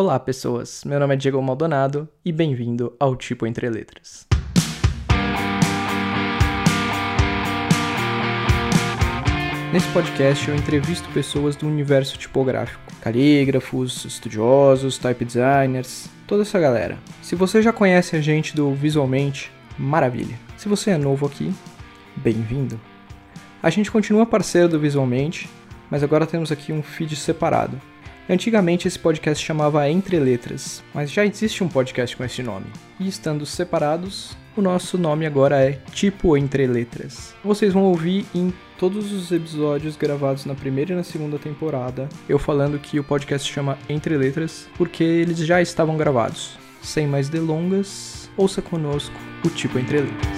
Olá, pessoas. Meu nome é Diego Maldonado e bem-vindo ao Tipo Entre Letras. Nesse podcast eu entrevisto pessoas do universo tipográfico, calígrafos, estudiosos, type designers, toda essa galera. Se você já conhece a gente do Visualmente, maravilha. Se você é novo aqui, bem-vindo. A gente continua parceiro do Visualmente, mas agora temos aqui um feed separado. Antigamente esse podcast chamava Entre Letras, mas já existe um podcast com esse nome. E estando separados, o nosso nome agora é Tipo Entre Letras. Vocês vão ouvir em todos os episódios gravados na primeira e na segunda temporada eu falando que o podcast chama Entre Letras porque eles já estavam gravados. Sem mais delongas, ouça conosco o Tipo Entre Letras.